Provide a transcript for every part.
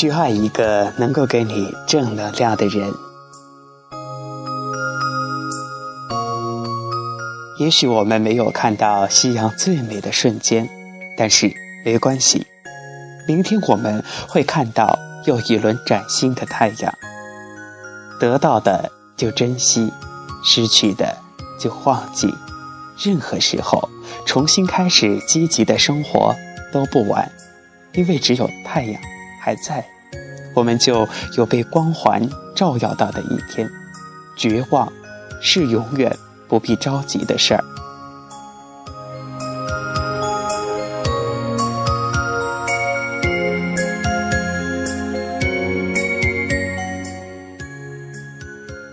去爱一个能够给你正能量的人。也许我们没有看到夕阳最美的瞬间，但是没关系，明天我们会看到又一轮崭新的太阳。得到的就珍惜，失去的就忘记。任何时候，重新开始积极的生活都不晚，因为只有太阳还在，我们就有被光环照耀到的一天。绝望是永远不必着急的事儿。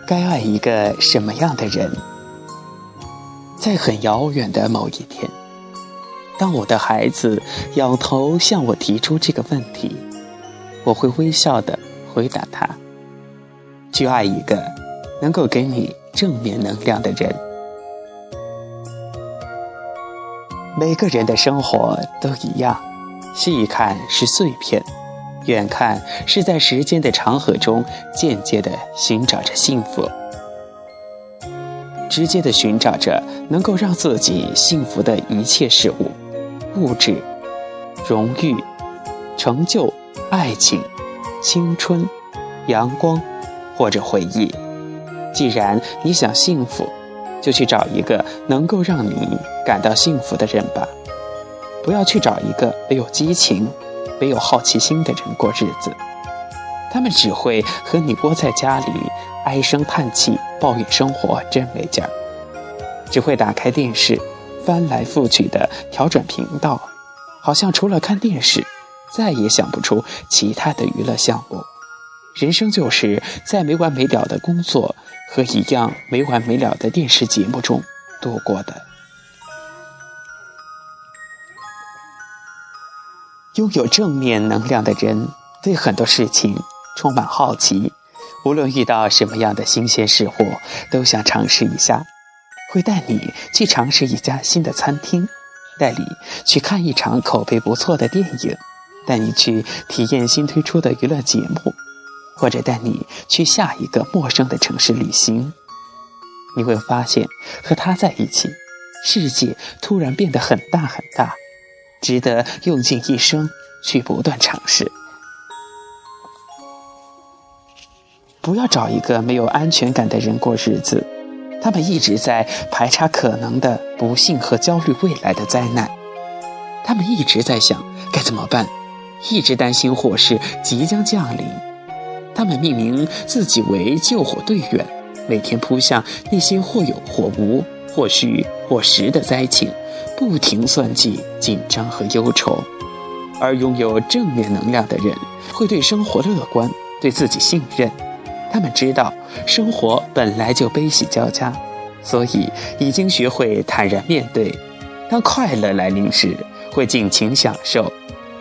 该爱一个什么样的人？在很遥远的某一天，当我的孩子仰头向我提出这个问题，我会微笑的回答他：去爱一个能够给你正面能量的人。每个人的生活都一样，细看是碎片，远看是在时间的长河中间接的寻找着幸福。直接的寻找着能够让自己幸福的一切事物，物质、荣誉、成就、爱情、青春、阳光，或者回忆。既然你想幸福，就去找一个能够让你感到幸福的人吧。不要去找一个没有激情、没有好奇心的人过日子，他们只会和你窝在家里。唉声叹气，抱怨生活真没劲儿，只会打开电视，翻来覆去的调转频道，好像除了看电视，再也想不出其他的娱乐项目。人生就是在没完没了的工作和一样没完没了的电视节目中度过的。拥有正面能量的人，对很多事情充满好奇。无论遇到什么样的新鲜事物，都想尝试一下。会带你去尝试一家新的餐厅，带你去看一场口碑不错的电影，带你去体验新推出的娱乐节目，或者带你去下一个陌生的城市旅行。你会发现，和他在一起，世界突然变得很大很大，值得用尽一生去不断尝试。不要找一个没有安全感的人过日子，他们一直在排查可能的不幸和焦虑未来的灾难，他们一直在想该怎么办，一直担心祸事即将降临，他们命名自己为救火队员，每天扑向那些或有或无、或虚或实的灾情，不停算计紧张和忧愁，而拥有正面能量的人会对生活乐观，对自己信任。他们知道生活本来就悲喜交加，所以已经学会坦然面对。当快乐来临时，会尽情享受；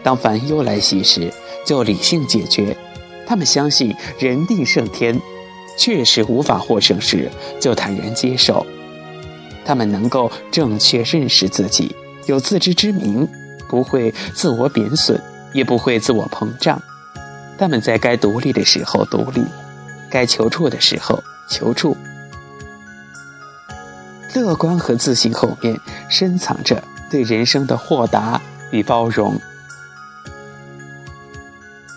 当烦忧来袭时，就理性解决。他们相信人定胜天，确实无法获胜时，就坦然接受。他们能够正确认识自己，有自知之明，不会自我贬损，也不会自我膨胀。他们在该独立的时候独立。该求助的时候求助，乐观和自信后面深藏着对人生的豁达与包容。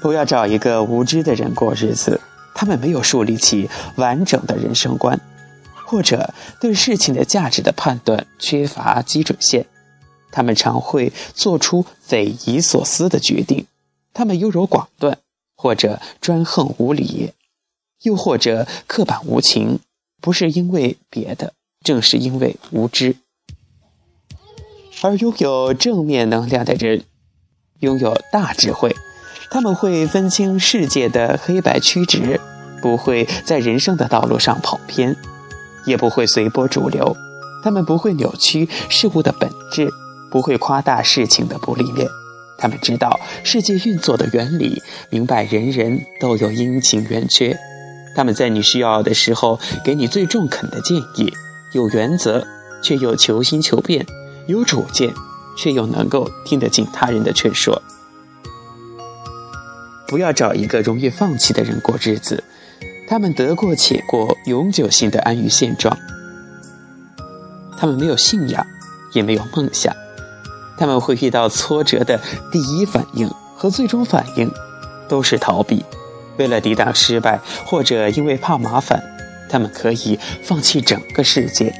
不要找一个无知的人过日子，他们没有树立起完整的人生观，或者对事情的价值的判断缺乏基准线，他们常会做出匪夷所思的决定，他们优柔寡断，或者专横无理。又或者刻板无情，不是因为别的，正是因为无知。而拥有正面能量的人，拥有大智慧，他们会分清世界的黑白曲直，不会在人生的道路上跑偏，也不会随波逐流。他们不会扭曲事物的本质，不会夸大事情的不利面。他们知道世界运作的原理，明白人人都有阴晴圆缺。他们在你需要的时候给你最中肯的建议，有原则却又求新求变，有主见却又能够听得进他人的劝说。不要找一个容易放弃的人过日子。他们得过且过，永久性的安于现状。他们没有信仰，也没有梦想。他们会遇到挫折的第一反应和最终反应，都是逃避。为了抵挡失败，或者因为怕麻烦，他们可以放弃整个世界。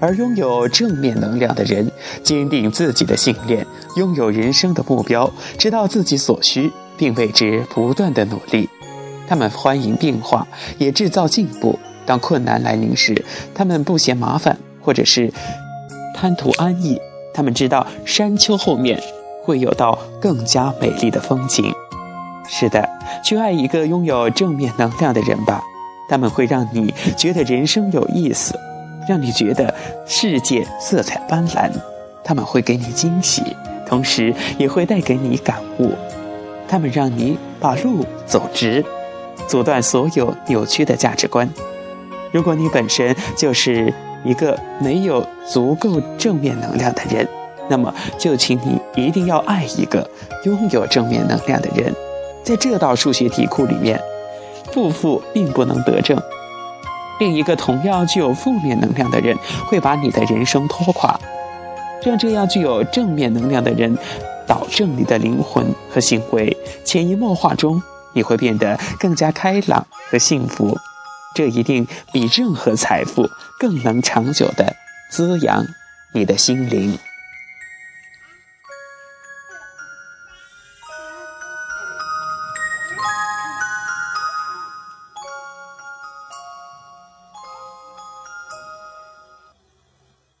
而拥有正面能量的人，坚定自己的信念，拥有人生的目标，知道自己所需，并为之不断的努力。他们欢迎变化，也制造进步。当困难来临时，他们不嫌麻烦，或者是贪图安逸。他们知道山丘后面会有道更加美丽的风景。是的，去爱一个拥有正面能量的人吧，他们会让你觉得人生有意思，让你觉得世界色彩斑斓。他们会给你惊喜，同时也会带给你感悟。他们让你把路走直。阻断所有扭曲的价值观。如果你本身就是一个没有足够正面能量的人，那么就请你一定要爱一个拥有正面能量的人。在这道数学题库里面，负负并不能得正。另一个同样具有负面能量的人会把你的人生拖垮，让这样具有正面能量的人导正你的灵魂和行为，潜移默化中。你会变得更加开朗和幸福，这一定比任何财富更能长久的滋养你的心灵。